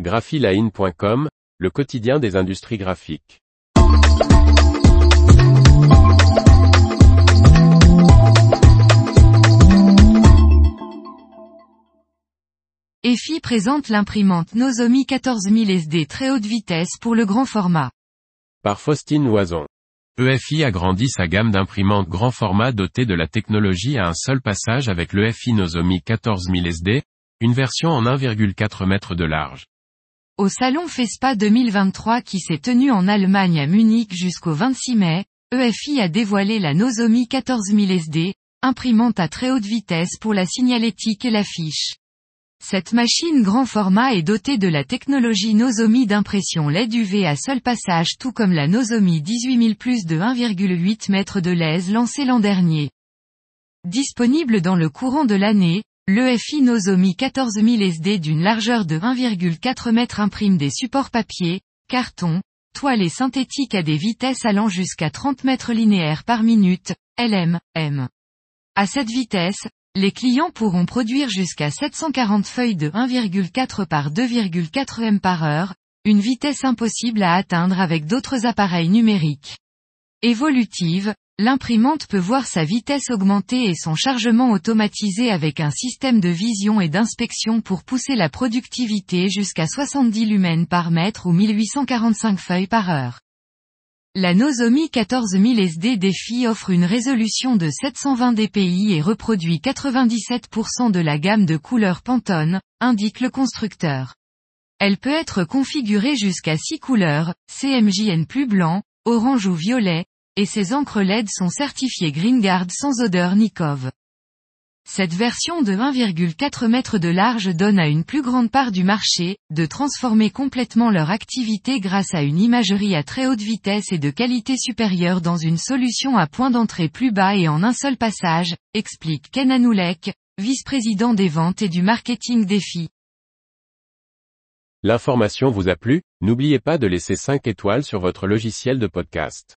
graphiline.com, le quotidien des industries graphiques. EFI présente l'imprimante Nozomi 14000 SD très haute vitesse pour le grand format. Par Faustine Loison. EFI agrandit sa gamme d'imprimantes grand format dotées de la technologie à un seul passage avec l'EFI Nozomi 14000 SD, une version en 1,4 m de large. Au salon FESPA 2023 qui s'est tenu en Allemagne à Munich jusqu'au 26 mai, EFI a dévoilé la Nozomi 14000 SD, imprimante à très haute vitesse pour la signalétique et l'affiche. Cette machine grand format est dotée de la technologie Nozomi d'impression LED UV à seul passage tout comme la Nozomi 18000 plus de 1,8 m de lèse lancée l'an dernier. Disponible dans le courant de l'année, l'EFI Nozomi 14000 SD d'une largeur de 1,4 m imprime des supports papier, carton, toile et synthétique à des vitesses allant jusqu'à 30 mètres linéaires par minute, LM, M. À cette vitesse, les clients pourront produire jusqu'à 740 feuilles de 1,4 par 2,4 m par heure, une vitesse impossible à atteindre avec d'autres appareils numériques. Évolutive, l'imprimante peut voir sa vitesse augmenter et son chargement automatisé avec un système de vision et d'inspection pour pousser la productivité jusqu'à 70 lumens par mètre ou 1845 feuilles par heure. La Nozomi 14000 SD Défi offre une résolution de 720 dpi et reproduit 97% de la gamme de couleurs Pantone, indique le constructeur. Elle peut être configurée jusqu'à 6 couleurs, CMJN plus blanc, orange ou violet, et ses encres LED sont certifiées GreenGuard sans odeur ni cove. Cette version de 1,4 m de large donne à une plus grande part du marché, de transformer complètement leur activité grâce à une imagerie à très haute vitesse et de qualité supérieure dans une solution à point d'entrée plus bas et en un seul passage, explique Ken Anoulek, vice-président des ventes et du marketing défi. L'information vous a plu, n'oubliez pas de laisser 5 étoiles sur votre logiciel de podcast.